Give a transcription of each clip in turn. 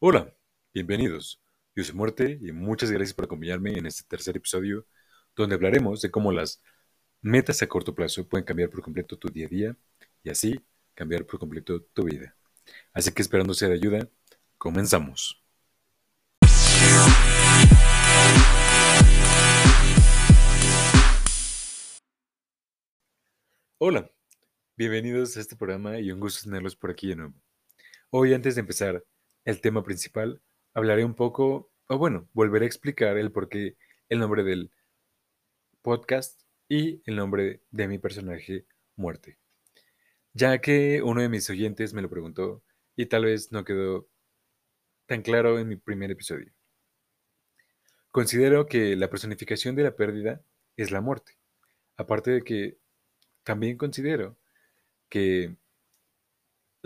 Hola, bienvenidos. Yo soy Muerte y muchas gracias por acompañarme en este tercer episodio donde hablaremos de cómo las metas a corto plazo pueden cambiar por completo tu día a día y así cambiar por completo tu vida. Así que esperando ser de ayuda, comenzamos. Hola, bienvenidos a este programa y un gusto tenerlos por aquí de nuevo. Hoy antes de empezar el tema principal, hablaré un poco, o bueno, volveré a explicar el por qué el nombre del podcast y el nombre de mi personaje, Muerte. Ya que uno de mis oyentes me lo preguntó y tal vez no quedó tan claro en mi primer episodio. Considero que la personificación de la pérdida es la muerte. Aparte de que también considero que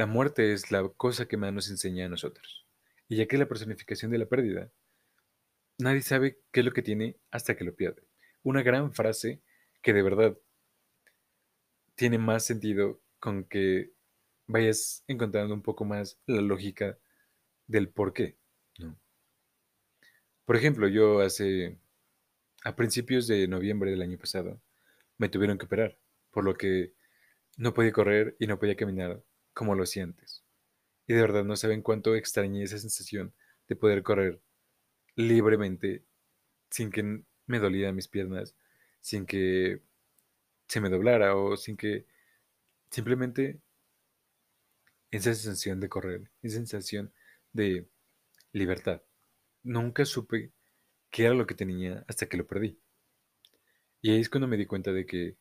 la muerte es la cosa que más nos enseña a nosotros. Y ya que es la personificación de la pérdida, nadie sabe qué es lo que tiene hasta que lo pierde. Una gran frase que de verdad tiene más sentido con que vayas encontrando un poco más la lógica del por qué. Por ejemplo, yo hace, a principios de noviembre del año pasado, me tuvieron que operar, por lo que no podía correr y no podía caminar como lo sientes. Y de verdad no saben cuánto extrañé esa sensación de poder correr libremente sin que me dolieran mis piernas, sin que se me doblara o sin que simplemente esa sensación de correr, esa sensación de libertad. Nunca supe qué era lo que tenía hasta que lo perdí. Y ahí es cuando me di cuenta de que,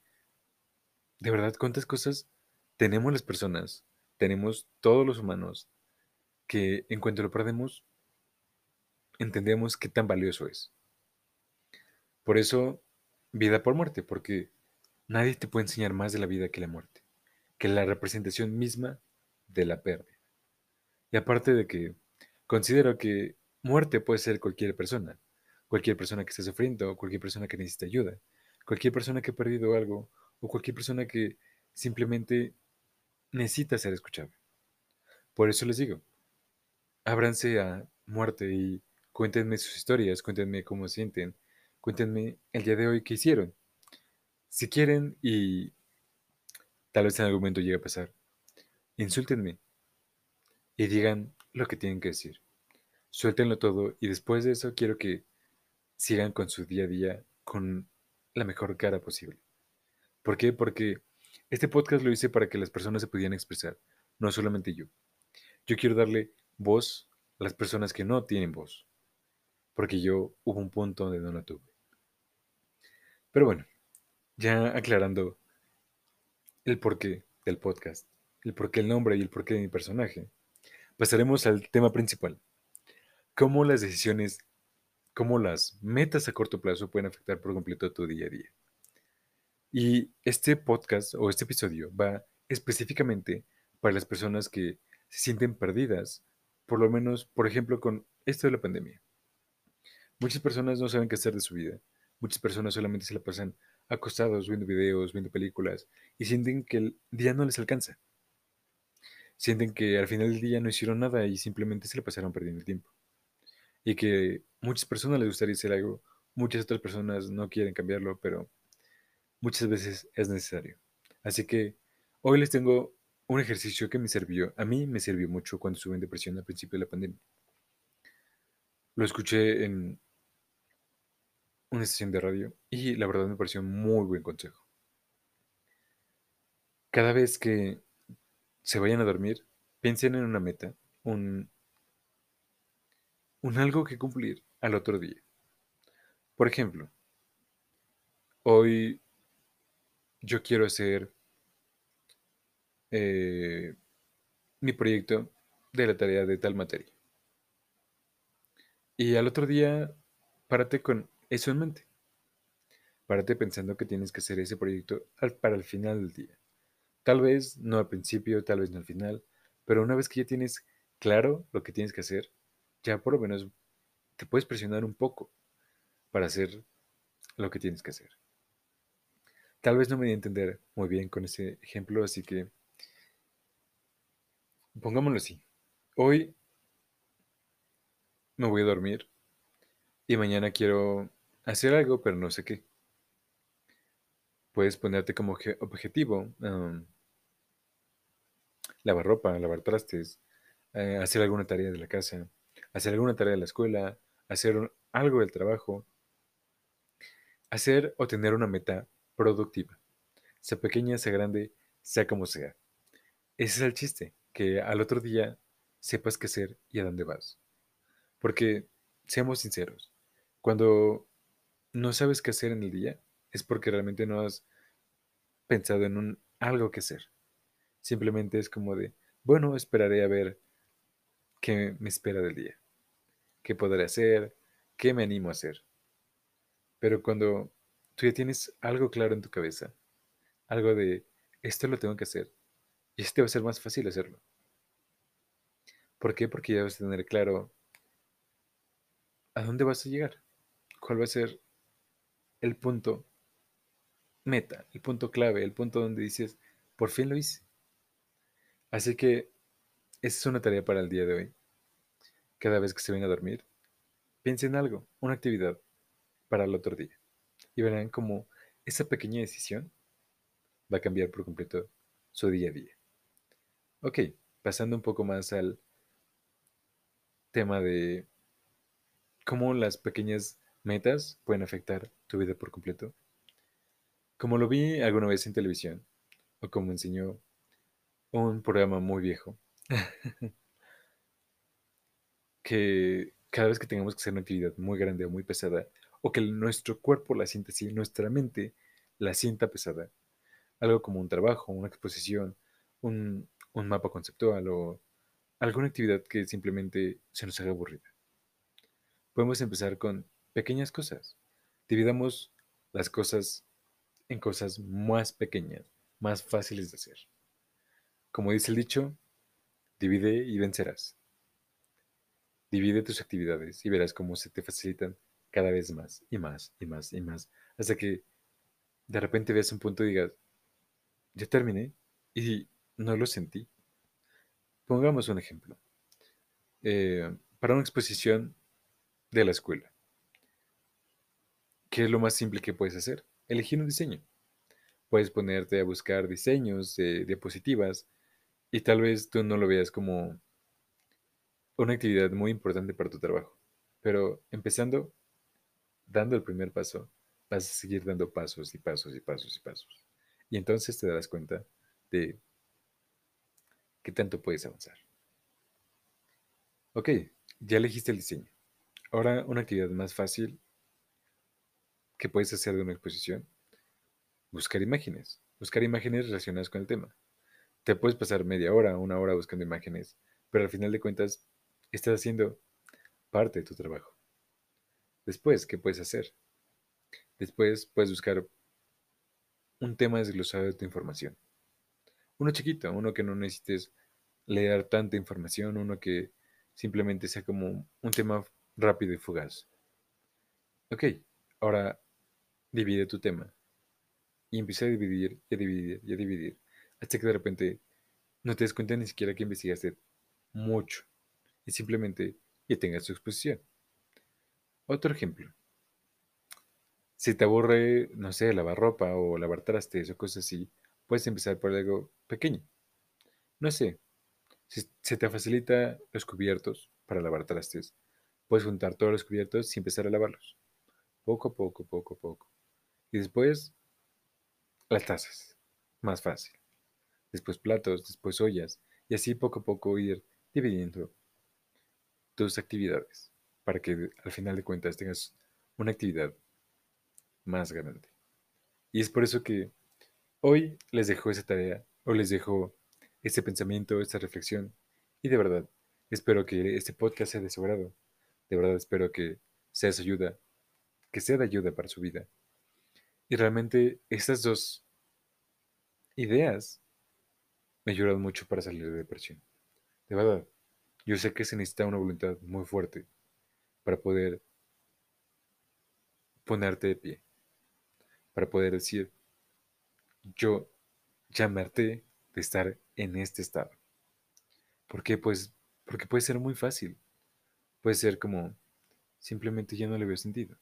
de verdad, cuántas cosas tenemos las personas tenemos todos los humanos que en cuanto lo perdemos, entendemos qué tan valioso es. Por eso, vida por muerte, porque nadie te puede enseñar más de la vida que la muerte, que la representación misma de la pérdida. Y aparte de que considero que muerte puede ser cualquier persona, cualquier persona que esté sufriendo, cualquier persona que necesite ayuda, cualquier persona que ha perdido algo o cualquier persona que simplemente necesita ser escuchado. Por eso les digo, ábranse a muerte y cuéntenme sus historias, cuéntenme cómo sienten, cuéntenme el día de hoy qué hicieron. Si quieren y tal vez en algún momento llegue a pasar, insúltenme y digan lo que tienen que decir. Suéltenlo todo y después de eso quiero que sigan con su día a día con la mejor cara posible. ¿Por qué? Porque este podcast lo hice para que las personas se pudieran expresar, no solamente yo. Yo quiero darle voz a las personas que no tienen voz, porque yo hubo un punto donde no la tuve. Pero bueno, ya aclarando el porqué del podcast, el porqué el nombre y el porqué de mi personaje, pasaremos al tema principal. Cómo las decisiones, cómo las metas a corto plazo pueden afectar por completo tu día a día. Y este podcast o este episodio va específicamente para las personas que se sienten perdidas, por lo menos, por ejemplo, con esto de la pandemia. Muchas personas no saben qué hacer de su vida. Muchas personas solamente se la pasan acostados viendo videos, viendo películas y sienten que el día no les alcanza. Sienten que al final del día no hicieron nada y simplemente se la pasaron perdiendo el tiempo. Y que muchas personas les gustaría hacer algo, muchas otras personas no quieren cambiarlo, pero muchas veces es necesario. Así que hoy les tengo un ejercicio que me sirvió, a mí me sirvió mucho cuando estuve en depresión al principio de la pandemia. Lo escuché en una estación de radio y la verdad me pareció un muy buen consejo. Cada vez que se vayan a dormir, piensen en una meta, un, un algo que cumplir al otro día. Por ejemplo, hoy yo quiero hacer eh, mi proyecto de la tarea de tal materia. Y al otro día, párate con eso en mente. Párate pensando que tienes que hacer ese proyecto para el final del día. Tal vez no al principio, tal vez no al final, pero una vez que ya tienes claro lo que tienes que hacer, ya por lo menos te puedes presionar un poco para hacer lo que tienes que hacer. Tal vez no me di a entender muy bien con ese ejemplo, así que pongámoslo así. Hoy me voy a dormir y mañana quiero hacer algo, pero no sé qué. Puedes ponerte como objetivo lavar ropa, lavar trastes, eh, hacer alguna tarea de la casa, hacer alguna tarea de la escuela, hacer algo del trabajo, hacer o tener una meta productiva, sea pequeña, sea grande, sea como sea. Ese es el chiste, que al otro día sepas qué hacer y a dónde vas. Porque, seamos sinceros, cuando no sabes qué hacer en el día, es porque realmente no has pensado en un, algo que hacer. Simplemente es como de, bueno, esperaré a ver qué me espera del día, qué podré hacer, qué me animo a hacer. Pero cuando tú ya tienes algo claro en tu cabeza, algo de, esto lo tengo que hacer, y este va a ser más fácil hacerlo. ¿Por qué? Porque ya vas a tener claro a dónde vas a llegar, cuál va a ser el punto meta, el punto clave, el punto donde dices, por fin lo hice. Así que esa es una tarea para el día de hoy. Cada vez que se venga a dormir, piense en algo, una actividad para el otro día. Y verán cómo esa pequeña decisión va a cambiar por completo su día a día. Ok, pasando un poco más al tema de cómo las pequeñas metas pueden afectar tu vida por completo. Como lo vi alguna vez en televisión, o como enseñó un programa muy viejo. que cada vez que tengamos que hacer una actividad muy grande o muy pesada, o que nuestro cuerpo la sienta así, nuestra mente la sienta pesada, algo como un trabajo, una exposición, un, un mapa conceptual o alguna actividad que simplemente se nos haga aburrida. Podemos empezar con pequeñas cosas. Dividamos las cosas en cosas más pequeñas, más fáciles de hacer. Como dice el dicho, divide y vencerás. Divide tus actividades y verás cómo se te facilitan cada vez más y más y más y más, hasta que de repente veas un punto y digas, ya terminé y no lo sentí. Pongamos un ejemplo. Eh, para una exposición de la escuela, ¿qué es lo más simple que puedes hacer? Elegir un diseño. Puedes ponerte a buscar diseños de diapositivas y tal vez tú no lo veas como una actividad muy importante para tu trabajo. Pero empezando, dando el primer paso, vas a seguir dando pasos y pasos y pasos y pasos. Y entonces te darás cuenta de qué tanto puedes avanzar. Ok, ya elegiste el diseño. Ahora una actividad más fácil que puedes hacer de una exposición. Buscar imágenes. Buscar imágenes relacionadas con el tema te puedes pasar media hora, una hora buscando imágenes, pero al final de cuentas estás haciendo parte de tu trabajo. Después, ¿qué puedes hacer? Después puedes buscar un tema desglosado de tu información. Uno chiquito, uno que no necesites leer tanta información, uno que simplemente sea como un tema rápido y fugaz. Ok, ahora divide tu tema. Y empieza a dividir y a dividir y a dividir hasta que de repente no te des cuenta ni siquiera que investigaste mucho y simplemente ya tengas tu exposición. Otro ejemplo. Si te aburre, no sé, lavar ropa o lavar trastes o cosas así, puedes empezar por algo pequeño. No sé, si se te facilita los cubiertos para lavar trastes, puedes juntar todos los cubiertos y empezar a lavarlos. Poco a poco, poco a poco. Y después, las tazas. Más fácil después platos, después ollas, y así poco a poco ir dividiendo tus actividades para que al final de cuentas tengas una actividad más grande. Y es por eso que hoy les dejo esa tarea, o les dejo este pensamiento, esta reflexión, y de verdad, espero que este podcast sea de su agrado. De verdad espero que sea de ayuda, que sea de ayuda para su vida. Y realmente estas dos ideas me ayudan mucho para salir de depresión. De verdad, yo sé que se necesita una voluntad muy fuerte para poder ponerte de pie, para poder decir, yo ya me harté de estar en este estado. ¿Por qué? Pues porque puede ser muy fácil. puede ser como simplemente ya no le veo sentido.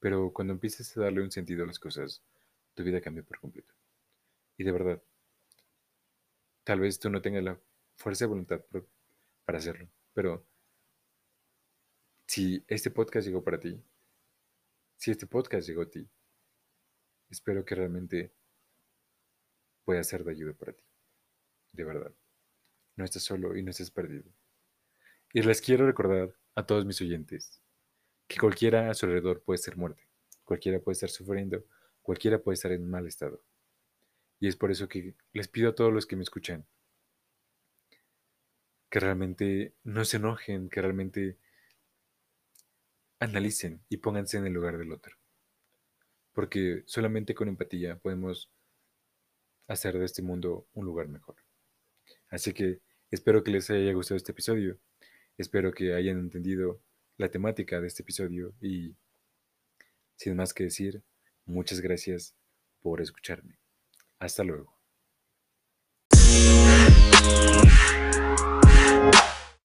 Pero cuando empieces a darle un sentido a las cosas, tu vida cambia por completo. Y de verdad, tal vez tú no tengas la fuerza de voluntad para hacerlo, pero si este podcast llegó para ti, si este podcast llegó a ti, espero que realmente pueda ser de ayuda para ti. De verdad. No estás solo y no estás perdido. Y les quiero recordar a todos mis oyentes que cualquiera a su alrededor puede ser muerte, cualquiera puede estar sufriendo, cualquiera puede estar en mal estado. Y es por eso que les pido a todos los que me escuchan que realmente no se enojen, que realmente analicen y pónganse en el lugar del otro. Porque solamente con empatía podemos hacer de este mundo un lugar mejor. Así que espero que les haya gustado este episodio. Espero que hayan entendido la temática de este episodio y, sin más que decir, muchas gracias por escucharme. Hasta luego.